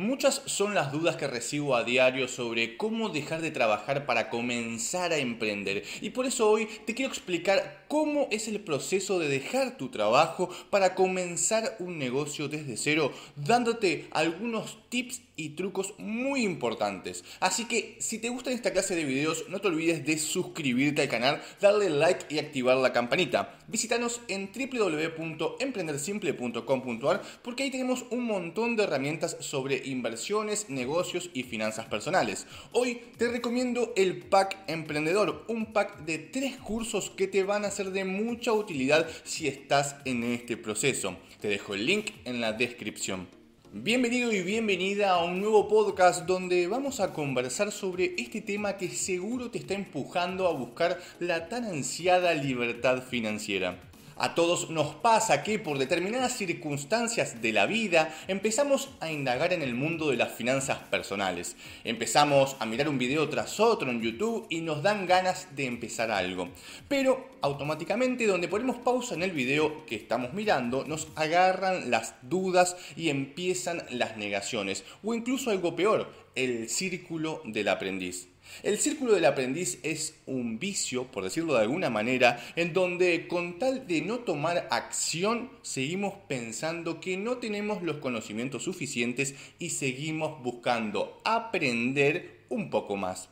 Muchas son las dudas que recibo a diario sobre cómo dejar de trabajar para comenzar a emprender. Y por eso hoy te quiero explicar cómo es el proceso de dejar tu trabajo para comenzar un negocio desde cero, dándote algunos tips y trucos muy importantes. Así que si te gusta esta clase de videos, no te olvides de suscribirte al canal, darle like y activar la campanita. Visítanos en www.emprendersimple.com.ar porque ahí tenemos un montón de herramientas sobre inversiones, negocios y finanzas personales. Hoy te recomiendo el Pack Emprendedor, un pack de tres cursos que te van a ser de mucha utilidad si estás en este proceso. Te dejo el link en la descripción. Bienvenido y bienvenida a un nuevo podcast donde vamos a conversar sobre este tema que seguro te está empujando a buscar la tan ansiada libertad financiera. A todos nos pasa que por determinadas circunstancias de la vida empezamos a indagar en el mundo de las finanzas personales. Empezamos a mirar un video tras otro en YouTube y nos dan ganas de empezar algo. Pero automáticamente donde ponemos pausa en el video que estamos mirando nos agarran las dudas y empiezan las negaciones. O incluso algo peor, el círculo del aprendiz. El círculo del aprendiz es un vicio, por decirlo de alguna manera, en donde con tal de no tomar acción seguimos pensando que no tenemos los conocimientos suficientes y seguimos buscando aprender un poco más.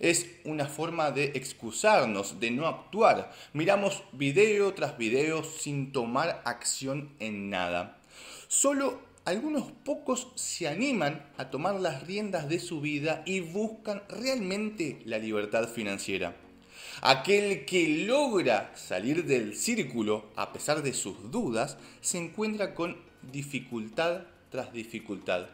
Es una forma de excusarnos, de no actuar. Miramos video tras video sin tomar acción en nada. Solo algunos pocos se animan a tomar las riendas de su vida y buscan realmente la libertad financiera. Aquel que logra salir del círculo a pesar de sus dudas se encuentra con dificultad tras dificultad.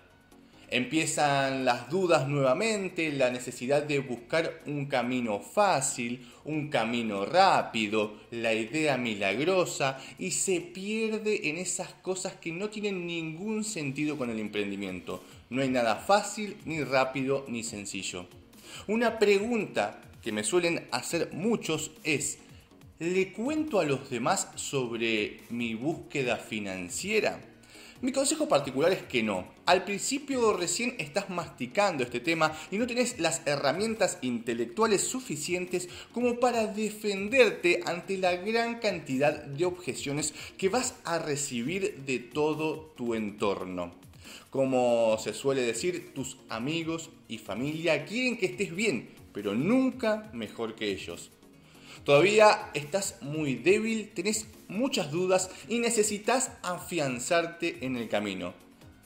Empiezan las dudas nuevamente, la necesidad de buscar un camino fácil, un camino rápido, la idea milagrosa y se pierde en esas cosas que no tienen ningún sentido con el emprendimiento. No hay nada fácil, ni rápido, ni sencillo. Una pregunta que me suelen hacer muchos es, ¿le cuento a los demás sobre mi búsqueda financiera? Mi consejo particular es que no. Al principio recién estás masticando este tema y no tenés las herramientas intelectuales suficientes como para defenderte ante la gran cantidad de objeciones que vas a recibir de todo tu entorno. Como se suele decir, tus amigos y familia quieren que estés bien, pero nunca mejor que ellos. Todavía estás muy débil, tenés muchas dudas y necesitas afianzarte en el camino.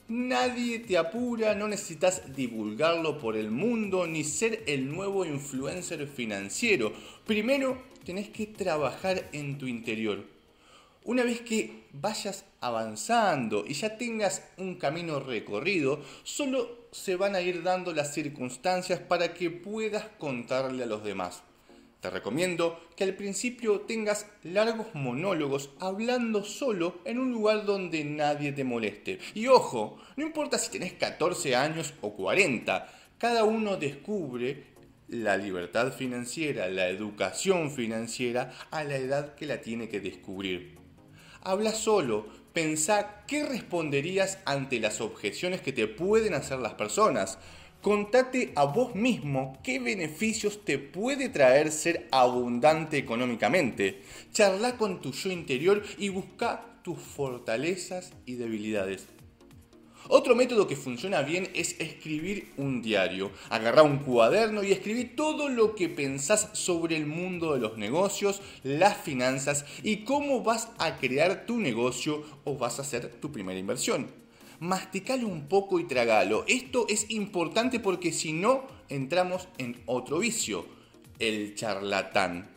Nadie te apura, no necesitas divulgarlo por el mundo ni ser el nuevo influencer financiero. Primero tenés que trabajar en tu interior. Una vez que vayas avanzando y ya tengas un camino recorrido, solo se van a ir dando las circunstancias para que puedas contarle a los demás. Te recomiendo que al principio tengas largos monólogos hablando solo en un lugar donde nadie te moleste. Y ojo, no importa si tenés 14 años o 40, cada uno descubre la libertad financiera, la educación financiera a la edad que la tiene que descubrir. Habla solo, pensá qué responderías ante las objeciones que te pueden hacer las personas. Contate a vos mismo qué beneficios te puede traer ser abundante económicamente. Charla con tu yo interior y busca tus fortalezas y debilidades. Otro método que funciona bien es escribir un diario. Agarrar un cuaderno y escribir todo lo que pensás sobre el mundo de los negocios, las finanzas y cómo vas a crear tu negocio o vas a hacer tu primera inversión masticalo un poco y tragalo. Esto es importante porque si no, entramos en otro vicio, el charlatán.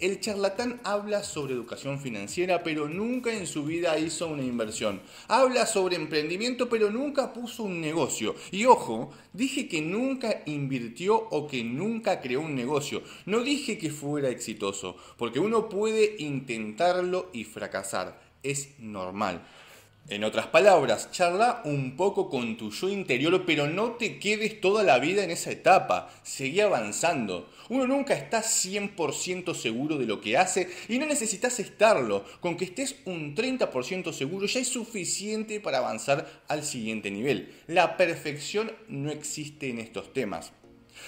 El charlatán habla sobre educación financiera, pero nunca en su vida hizo una inversión. Habla sobre emprendimiento, pero nunca puso un negocio. Y ojo, dije que nunca invirtió o que nunca creó un negocio. No dije que fuera exitoso, porque uno puede intentarlo y fracasar. Es normal. En otras palabras, charla un poco con tu yo interior, pero no te quedes toda la vida en esa etapa. Seguí avanzando. Uno nunca está 100% seguro de lo que hace y no necesitas estarlo. Con que estés un 30% seguro ya es suficiente para avanzar al siguiente nivel. La perfección no existe en estos temas.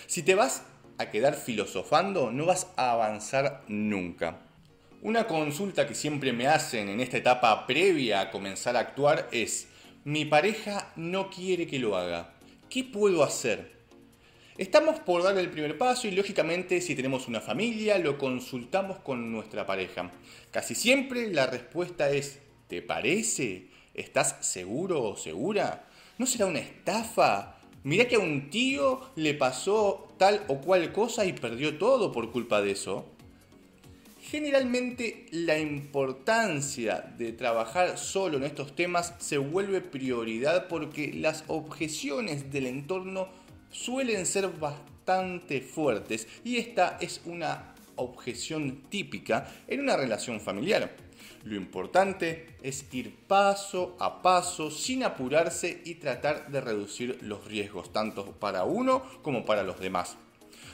Si te vas a quedar filosofando, no vas a avanzar nunca. Una consulta que siempre me hacen en esta etapa previa a comenzar a actuar es, mi pareja no quiere que lo haga. ¿Qué puedo hacer? Estamos por dar el primer paso y lógicamente si tenemos una familia lo consultamos con nuestra pareja. Casi siempre la respuesta es, ¿te parece? ¿Estás seguro o segura? ¿No será una estafa? Mirá que a un tío le pasó tal o cual cosa y perdió todo por culpa de eso. Generalmente la importancia de trabajar solo en estos temas se vuelve prioridad porque las objeciones del entorno suelen ser bastante fuertes y esta es una objeción típica en una relación familiar. Lo importante es ir paso a paso sin apurarse y tratar de reducir los riesgos tanto para uno como para los demás.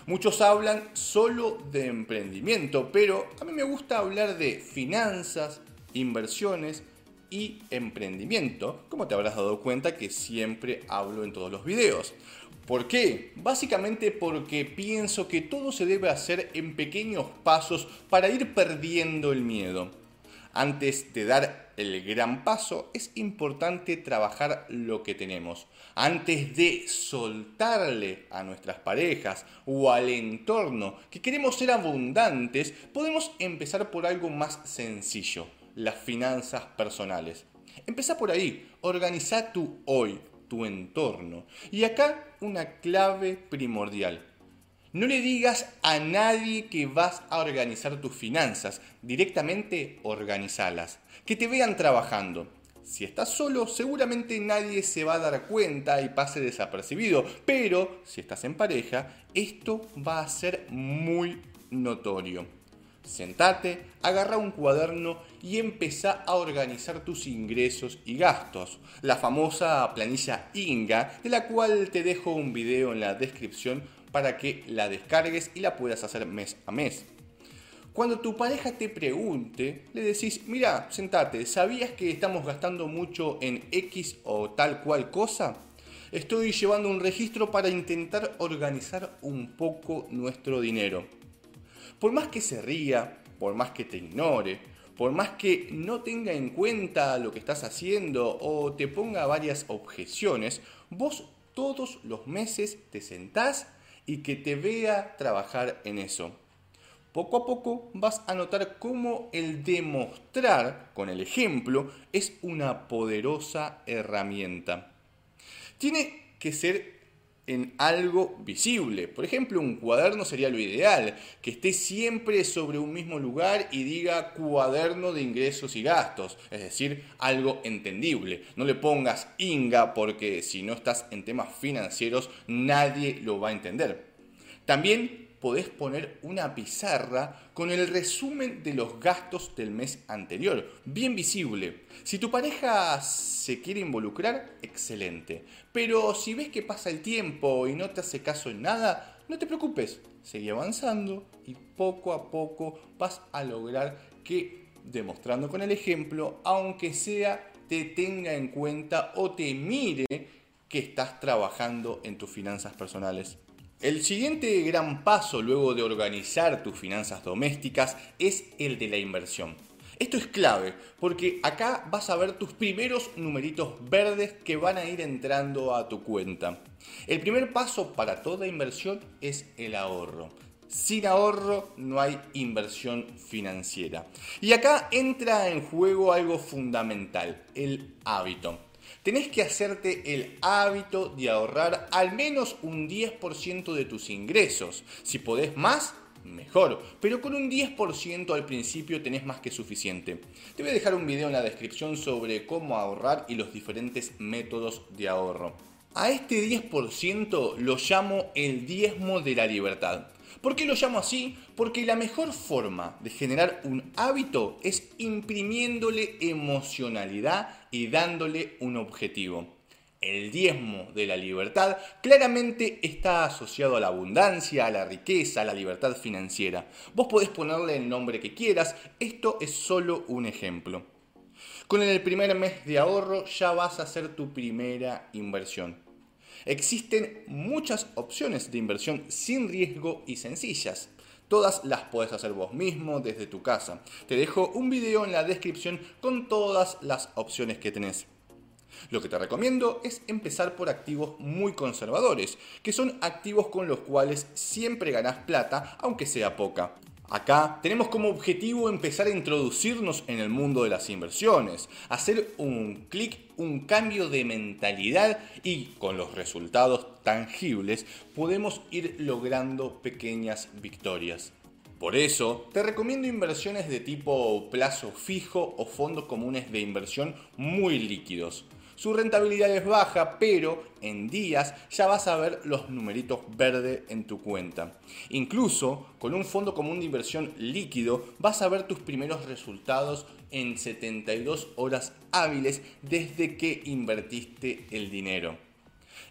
Muchos hablan solo de emprendimiento, pero a mí me gusta hablar de finanzas, inversiones y emprendimiento, como te habrás dado cuenta que siempre hablo en todos los videos. ¿Por qué? Básicamente porque pienso que todo se debe hacer en pequeños pasos para ir perdiendo el miedo. Antes de dar el gran paso, es importante trabajar lo que tenemos. Antes de soltarle a nuestras parejas o al entorno que queremos ser abundantes, podemos empezar por algo más sencillo, las finanzas personales. Empezá por ahí, organiza tu hoy, tu entorno. Y acá una clave primordial no le digas a nadie que vas a organizar tus finanzas, directamente organizalas, que te vean trabajando. Si estás solo, seguramente nadie se va a dar cuenta y pase desapercibido, pero si estás en pareja, esto va a ser muy notorio. Sentate, agarra un cuaderno y empezá a organizar tus ingresos y gastos. La famosa planilla INGA, de la cual te dejo un video en la descripción para que la descargues y la puedas hacer mes a mes. Cuando tu pareja te pregunte, le decís, mira, sentate, ¿sabías que estamos gastando mucho en X o tal cual cosa? Estoy llevando un registro para intentar organizar un poco nuestro dinero. Por más que se ría, por más que te ignore, por más que no tenga en cuenta lo que estás haciendo o te ponga varias objeciones, vos todos los meses te sentás y que te vea trabajar en eso. Poco a poco vas a notar cómo el demostrar con el ejemplo es una poderosa herramienta. Tiene que ser en algo visible. Por ejemplo, un cuaderno sería lo ideal, que esté siempre sobre un mismo lugar y diga cuaderno de ingresos y gastos, es decir, algo entendible. No le pongas INGA porque si no estás en temas financieros nadie lo va a entender. También podés poner una pizarra con el resumen de los gastos del mes anterior, bien visible. Si tu pareja se quiere involucrar, excelente. Pero si ves que pasa el tiempo y no te hace caso en nada, no te preocupes, seguí avanzando y poco a poco vas a lograr que, demostrando con el ejemplo, aunque sea, te tenga en cuenta o te mire que estás trabajando en tus finanzas personales. El siguiente gran paso luego de organizar tus finanzas domésticas es el de la inversión. Esto es clave porque acá vas a ver tus primeros numeritos verdes que van a ir entrando a tu cuenta. El primer paso para toda inversión es el ahorro. Sin ahorro no hay inversión financiera. Y acá entra en juego algo fundamental, el hábito tenés que hacerte el hábito de ahorrar al menos un 10% de tus ingresos. Si podés más, mejor, pero con un 10% al principio tenés más que suficiente. Te voy a dejar un video en la descripción sobre cómo ahorrar y los diferentes métodos de ahorro. A este 10% lo llamo el diezmo de la libertad. ¿Por qué lo llamo así? Porque la mejor forma de generar un hábito es imprimiéndole emocionalidad y dándole un objetivo. El diezmo de la libertad claramente está asociado a la abundancia, a la riqueza, a la libertad financiera. Vos podés ponerle el nombre que quieras, esto es solo un ejemplo. Con el primer mes de ahorro ya vas a hacer tu primera inversión. Existen muchas opciones de inversión sin riesgo y sencillas. Todas las puedes hacer vos mismo desde tu casa. Te dejo un video en la descripción con todas las opciones que tenés. Lo que te recomiendo es empezar por activos muy conservadores, que son activos con los cuales siempre ganás plata, aunque sea poca. Acá tenemos como objetivo empezar a introducirnos en el mundo de las inversiones, hacer un clic, un cambio de mentalidad y con los resultados tangibles podemos ir logrando pequeñas victorias. Por eso, te recomiendo inversiones de tipo plazo fijo o fondos comunes de inversión muy líquidos. Su rentabilidad es baja, pero en días ya vas a ver los numeritos verdes en tu cuenta. Incluso con un fondo común de inversión líquido vas a ver tus primeros resultados en 72 horas hábiles desde que invertiste el dinero.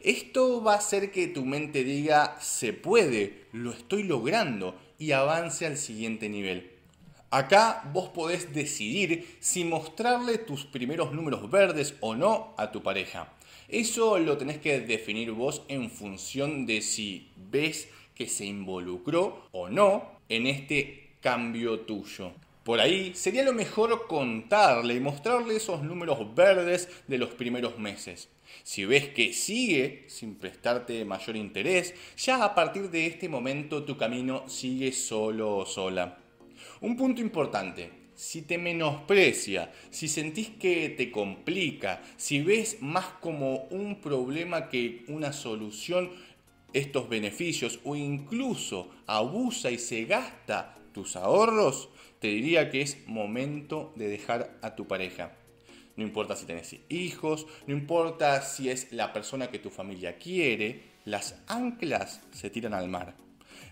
Esto va a hacer que tu mente diga, se puede, lo estoy logrando y avance al siguiente nivel. Acá vos podés decidir si mostrarle tus primeros números verdes o no a tu pareja. Eso lo tenés que definir vos en función de si ves que se involucró o no en este cambio tuyo. Por ahí sería lo mejor contarle y mostrarle esos números verdes de los primeros meses. Si ves que sigue sin prestarte mayor interés, ya a partir de este momento tu camino sigue solo o sola. Un punto importante, si te menosprecia, si sentís que te complica, si ves más como un problema que una solución estos beneficios o incluso abusa y se gasta tus ahorros, te diría que es momento de dejar a tu pareja. No importa si tenés hijos, no importa si es la persona que tu familia quiere, las anclas se tiran al mar.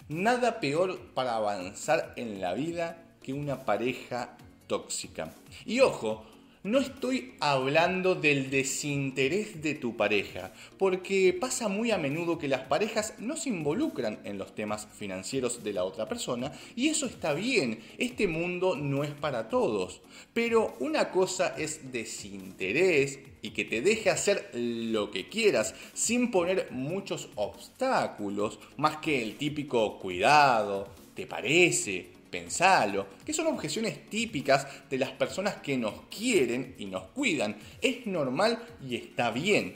Nada peor para avanzar en la vida que una pareja tóxica. Y ojo, no estoy hablando del desinterés de tu pareja, porque pasa muy a menudo que las parejas no se involucran en los temas financieros de la otra persona y eso está bien, este mundo no es para todos. Pero una cosa es desinterés y que te deje hacer lo que quieras sin poner muchos obstáculos, más que el típico cuidado, te parece, pensalo, que son objeciones típicas de las personas que nos quieren y nos cuidan. Es normal y está bien.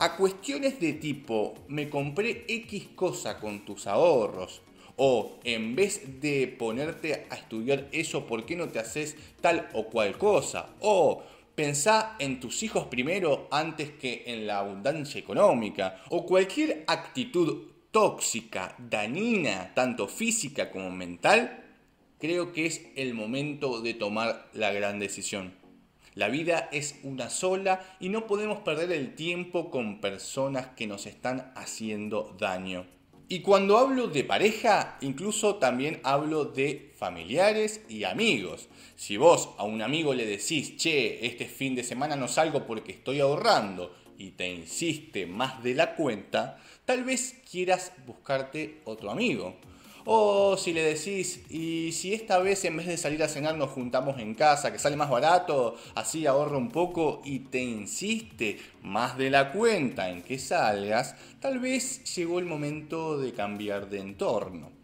A cuestiones de tipo, me compré X cosa con tus ahorros, o en vez de ponerte a estudiar eso, ¿por qué no te haces tal o cual cosa? O Pensá en tus hijos primero antes que en la abundancia económica o cualquier actitud tóxica, dañina, tanto física como mental, creo que es el momento de tomar la gran decisión. La vida es una sola y no podemos perder el tiempo con personas que nos están haciendo daño. Y cuando hablo de pareja, incluso también hablo de familiares y amigos. Si vos a un amigo le decís, che, este fin de semana no salgo porque estoy ahorrando y te insiste más de la cuenta, tal vez quieras buscarte otro amigo. O si le decís, y si esta vez en vez de salir a cenar nos juntamos en casa, que sale más barato, así ahorro un poco y te insiste más de la cuenta en que salgas, tal vez llegó el momento de cambiar de entorno.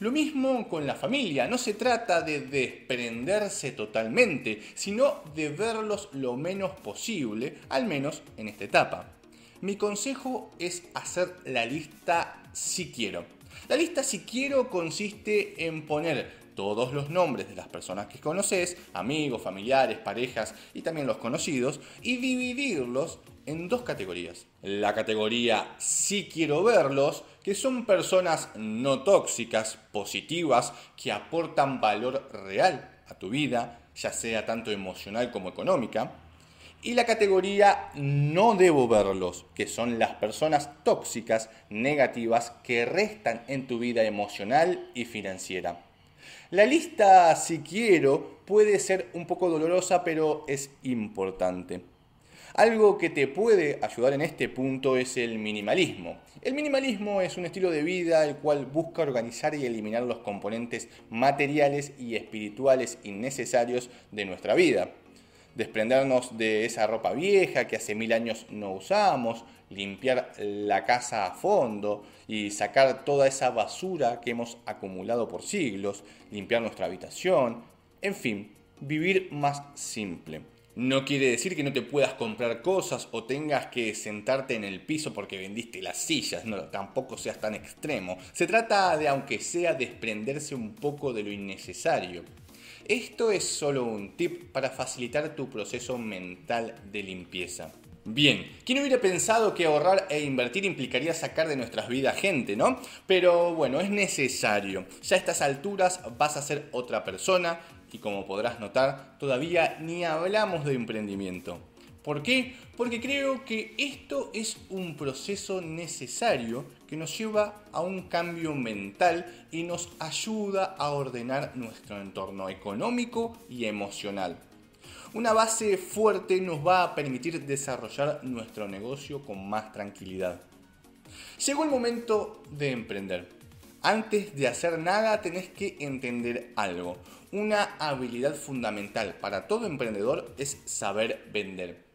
Lo mismo con la familia, no se trata de desprenderse totalmente, sino de verlos lo menos posible, al menos en esta etapa. Mi consejo es hacer la lista si quiero. La lista si quiero consiste en poner todos los nombres de las personas que conoces, amigos, familiares, parejas y también los conocidos, y dividirlos en dos categorías. La categoría si quiero verlos, que son personas no tóxicas, positivas, que aportan valor real a tu vida, ya sea tanto emocional como económica y la categoría no debo verlos, que son las personas tóxicas, negativas, que restan en tu vida emocional y financiera. La lista, si quiero, puede ser un poco dolorosa, pero es importante. Algo que te puede ayudar en este punto es el minimalismo. El minimalismo es un estilo de vida el cual busca organizar y eliminar los componentes materiales y espirituales innecesarios de nuestra vida. Desprendernos de esa ropa vieja que hace mil años no usamos, limpiar la casa a fondo y sacar toda esa basura que hemos acumulado por siglos, limpiar nuestra habitación, en fin, vivir más simple. No quiere decir que no te puedas comprar cosas o tengas que sentarte en el piso porque vendiste las sillas, no, tampoco seas tan extremo. Se trata de, aunque sea, desprenderse un poco de lo innecesario. Esto es solo un tip para facilitar tu proceso mental de limpieza. Bien, ¿quién hubiera pensado que ahorrar e invertir implicaría sacar de nuestras vidas gente, no? Pero bueno, es necesario. Ya a estas alturas vas a ser otra persona y como podrás notar, todavía ni hablamos de emprendimiento. ¿Por qué? Porque creo que esto es un proceso necesario que nos lleva a un cambio mental y nos ayuda a ordenar nuestro entorno económico y emocional. Una base fuerte nos va a permitir desarrollar nuestro negocio con más tranquilidad. Llegó el momento de emprender. Antes de hacer nada tenés que entender algo. Una habilidad fundamental para todo emprendedor es saber vender.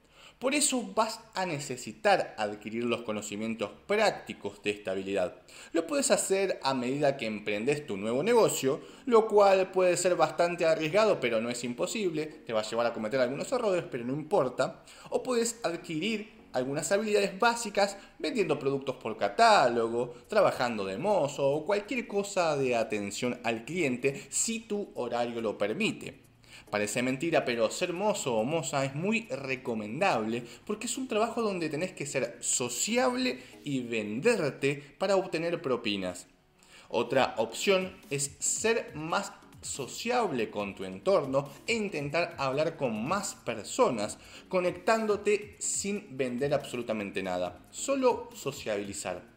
Por eso vas a necesitar adquirir los conocimientos prácticos de esta habilidad. Lo puedes hacer a medida que emprendes tu nuevo negocio, lo cual puede ser bastante arriesgado, pero no es imposible. Te va a llevar a cometer algunos errores, pero no importa. O puedes adquirir algunas habilidades básicas vendiendo productos por catálogo, trabajando de mozo o cualquier cosa de atención al cliente si tu horario lo permite. Parece mentira, pero ser mozo o moza es muy recomendable porque es un trabajo donde tenés que ser sociable y venderte para obtener propinas. Otra opción es ser más sociable con tu entorno e intentar hablar con más personas, conectándote sin vender absolutamente nada, solo sociabilizar.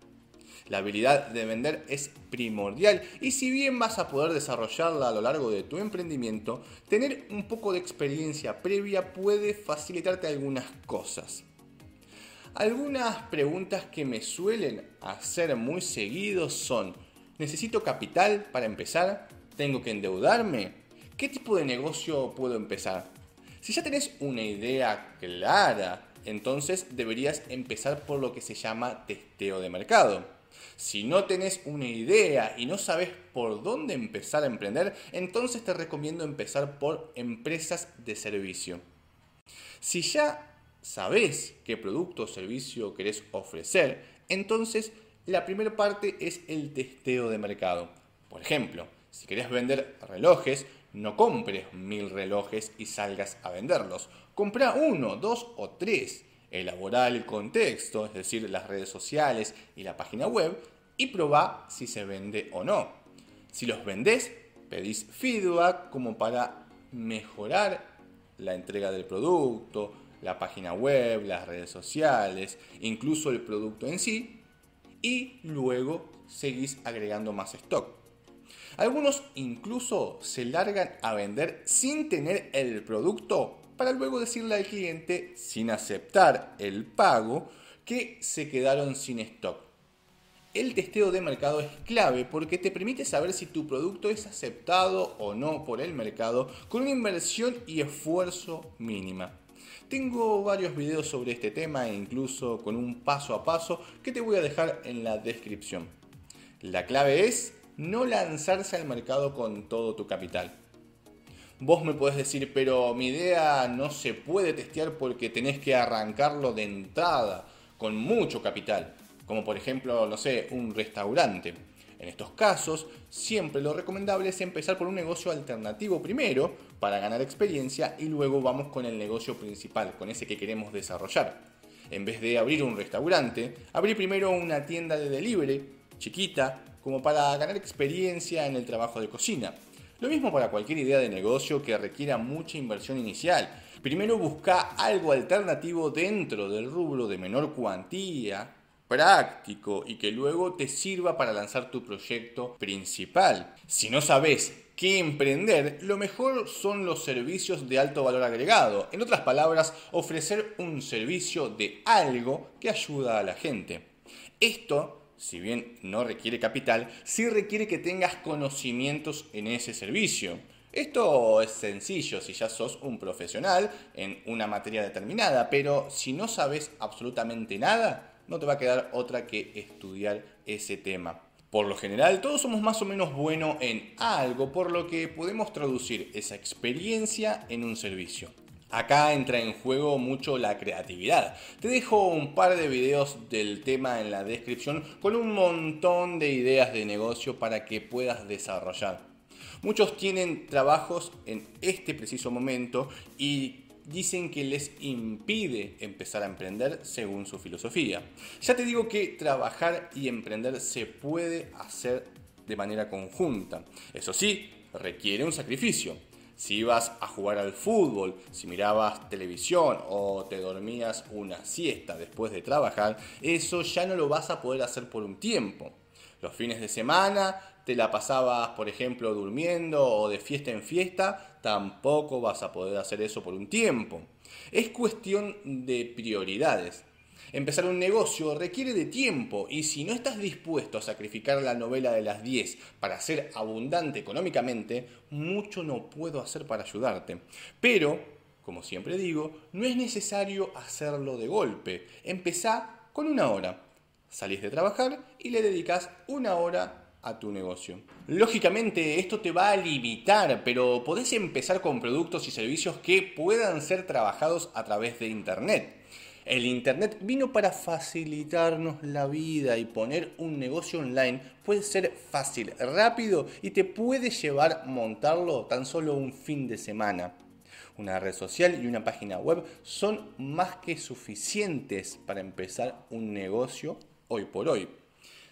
La habilidad de vender es primordial y si bien vas a poder desarrollarla a lo largo de tu emprendimiento, tener un poco de experiencia previa puede facilitarte algunas cosas. Algunas preguntas que me suelen hacer muy seguido son, ¿necesito capital para empezar? ¿Tengo que endeudarme? ¿Qué tipo de negocio puedo empezar? Si ya tenés una idea clara, entonces deberías empezar por lo que se llama testeo de mercado. Si no tenés una idea y no sabes por dónde empezar a emprender, entonces te recomiendo empezar por empresas de servicio. Si ya sabes qué producto o servicio querés ofrecer, entonces la primera parte es el testeo de mercado. Por ejemplo, si querés vender relojes, no compres mil relojes y salgas a venderlos. Compra uno, dos o tres. Elabora el contexto, es decir, las redes sociales y la página web, y probá si se vende o no. Si los vendés, pedís feedback como para mejorar la entrega del producto, la página web, las redes sociales, incluso el producto en sí, y luego seguís agregando más stock. Algunos incluso se largan a vender sin tener el producto para luego decirle al cliente, sin aceptar el pago, que se quedaron sin stock. El testeo de mercado es clave porque te permite saber si tu producto es aceptado o no por el mercado con una inversión y esfuerzo mínima. Tengo varios videos sobre este tema e incluso con un paso a paso que te voy a dejar en la descripción. La clave es no lanzarse al mercado con todo tu capital. Vos me podés decir, pero mi idea no se puede testear porque tenés que arrancarlo de entrada, con mucho capital, como por ejemplo, no sé, un restaurante. En estos casos, siempre lo recomendable es empezar por un negocio alternativo primero para ganar experiencia y luego vamos con el negocio principal, con ese que queremos desarrollar. En vez de abrir un restaurante, abrir primero una tienda de delivery chiquita como para ganar experiencia en el trabajo de cocina. Lo mismo para cualquier idea de negocio que requiera mucha inversión inicial. Primero busca algo alternativo dentro del rubro de menor cuantía, práctico y que luego te sirva para lanzar tu proyecto principal. Si no sabes que emprender, lo mejor son los servicios de alto valor agregado. En otras palabras, ofrecer un servicio de algo que ayuda a la gente. Esto si bien no requiere capital, sí requiere que tengas conocimientos en ese servicio. Esto es sencillo si ya sos un profesional en una materia determinada, pero si no sabes absolutamente nada, no te va a quedar otra que estudiar ese tema. Por lo general, todos somos más o menos buenos en algo, por lo que podemos traducir esa experiencia en un servicio. Acá entra en juego mucho la creatividad. Te dejo un par de videos del tema en la descripción con un montón de ideas de negocio para que puedas desarrollar. Muchos tienen trabajos en este preciso momento y dicen que les impide empezar a emprender según su filosofía. Ya te digo que trabajar y emprender se puede hacer de manera conjunta. Eso sí, requiere un sacrificio. Si ibas a jugar al fútbol, si mirabas televisión o te dormías una siesta después de trabajar, eso ya no lo vas a poder hacer por un tiempo. Los fines de semana te la pasabas, por ejemplo, durmiendo o de fiesta en fiesta, tampoco vas a poder hacer eso por un tiempo. Es cuestión de prioridades. Empezar un negocio requiere de tiempo y si no estás dispuesto a sacrificar la novela de las 10 para ser abundante económicamente, mucho no puedo hacer para ayudarte. Pero, como siempre digo, no es necesario hacerlo de golpe. Empezá con una hora. Salís de trabajar y le dedicas una hora a tu negocio. Lógicamente esto te va a limitar, pero podés empezar con productos y servicios que puedan ser trabajados a través de Internet. El Internet vino para facilitarnos la vida y poner un negocio online puede ser fácil, rápido y te puede llevar montarlo tan solo un fin de semana. Una red social y una página web son más que suficientes para empezar un negocio hoy por hoy.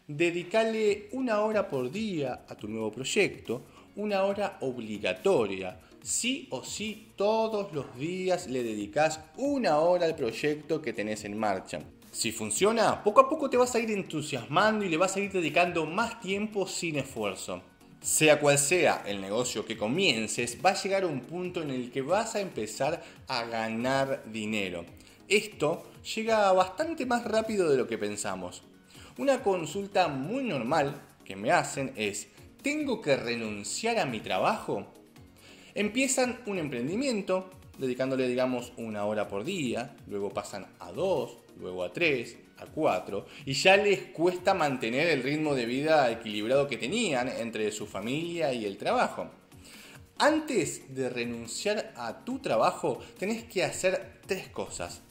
Dedicale una hora por día a tu nuevo proyecto, una hora obligatoria. Sí o sí, todos los días le dedicas una hora al proyecto que tenés en marcha. Si funciona, poco a poco te vas a ir entusiasmando y le vas a ir dedicando más tiempo sin esfuerzo. Sea cual sea el negocio que comiences, va a llegar un punto en el que vas a empezar a ganar dinero. Esto llega bastante más rápido de lo que pensamos. Una consulta muy normal que me hacen es, ¿tengo que renunciar a mi trabajo? Empiezan un emprendimiento dedicándole digamos una hora por día, luego pasan a dos, luego a tres, a cuatro, y ya les cuesta mantener el ritmo de vida equilibrado que tenían entre su familia y el trabajo. Antes de renunciar a tu trabajo, tenés que hacer tres cosas.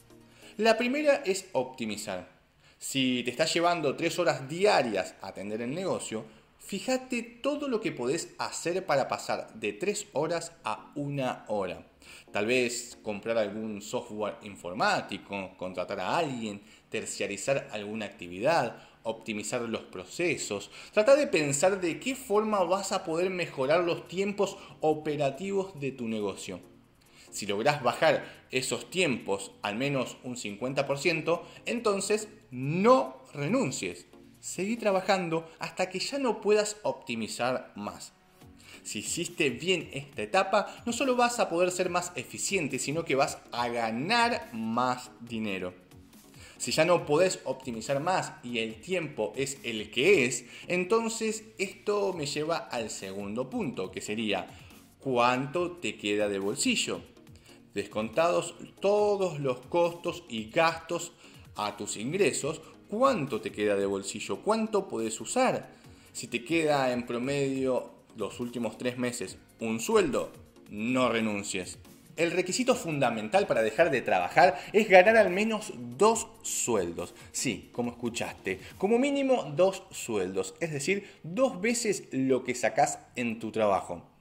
La primera es optimizar. Si te está llevando tres horas diarias a atender el negocio, fíjate todo lo que podés hacer para pasar de tres horas a una hora. Tal vez comprar algún software informático, contratar a alguien, terciarizar alguna actividad, optimizar los procesos. Trata de pensar de qué forma vas a poder mejorar los tiempos operativos de tu negocio. Si lográs bajar esos tiempos al menos un 50%, entonces no renuncies. Seguí trabajando hasta que ya no puedas optimizar más. Si hiciste bien esta etapa, no solo vas a poder ser más eficiente, sino que vas a ganar más dinero. Si ya no podés optimizar más y el tiempo es el que es, entonces esto me lleva al segundo punto, que sería cuánto te queda de bolsillo descontados todos los costos y gastos a tus ingresos, ¿cuánto te queda de bolsillo? ¿Cuánto puedes usar? Si te queda en promedio los últimos tres meses un sueldo, no renuncies. El requisito fundamental para dejar de trabajar es ganar al menos dos sueldos. Sí, como escuchaste, como mínimo dos sueldos, es decir, dos veces lo que sacás en tu trabajo.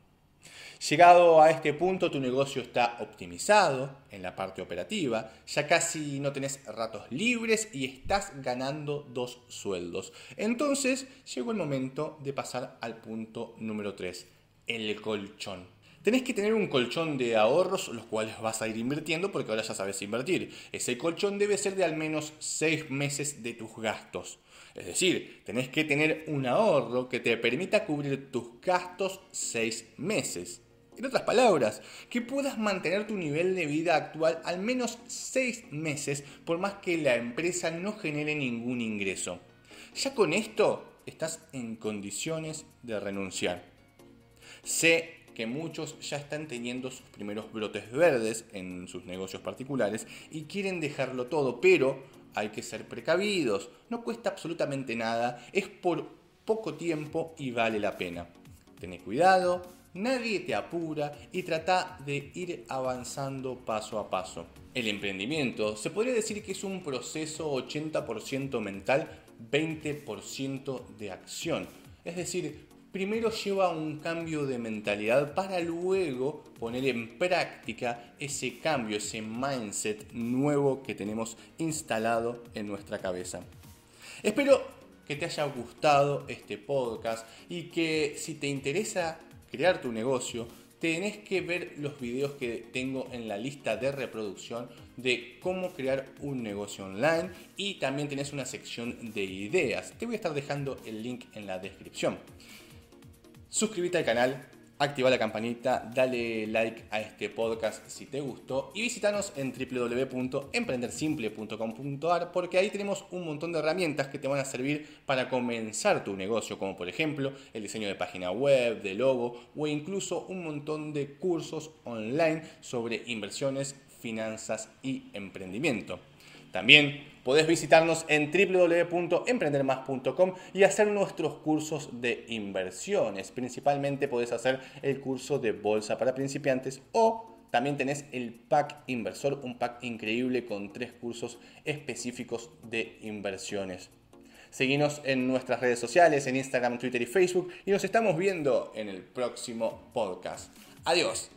Llegado a este punto, tu negocio está optimizado en la parte operativa, ya casi no tenés ratos libres y estás ganando dos sueldos. Entonces llegó el momento de pasar al punto número 3, el colchón. Tenés que tener un colchón de ahorros, los cuales vas a ir invirtiendo porque ahora ya sabes invertir. Ese colchón debe ser de al menos 6 meses de tus gastos. Es decir, tenés que tener un ahorro que te permita cubrir tus gastos seis meses. En otras palabras, que puedas mantener tu nivel de vida actual al menos seis meses por más que la empresa no genere ningún ingreso. Ya con esto estás en condiciones de renunciar. Sé que muchos ya están teniendo sus primeros brotes verdes en sus negocios particulares y quieren dejarlo todo, pero hay que ser precavidos. No cuesta absolutamente nada, es por poco tiempo y vale la pena. Ten cuidado, nadie te apura y trata de ir avanzando paso a paso. El emprendimiento se podría decir que es un proceso 80% mental, 20% de acción. Es decir, primero lleva un cambio de mentalidad para luego poner en práctica ese cambio, ese mindset nuevo que tenemos instalado en nuestra cabeza. Espero que te haya gustado este podcast y que si te interesa crear tu negocio, tenés que ver los videos que tengo en la lista de reproducción de cómo crear un negocio online y también tenés una sección de ideas. Te voy a estar dejando el link en la descripción suscríbete al canal, activa la campanita, dale like a este podcast si te gustó y visítanos en www.emprendersimple.com.ar porque ahí tenemos un montón de herramientas que te van a servir para comenzar tu negocio, como por ejemplo el diseño de página web, de logo o incluso un montón de cursos online sobre inversiones, finanzas y emprendimiento. También podés visitarnos en www.emprendermas.com y hacer nuestros cursos de inversiones. Principalmente podés hacer el curso de bolsa para principiantes o también tenés el pack inversor, un pack increíble con tres cursos específicos de inversiones. Seguinos en nuestras redes sociales, en Instagram, Twitter y Facebook y nos estamos viendo en el próximo podcast. Adiós.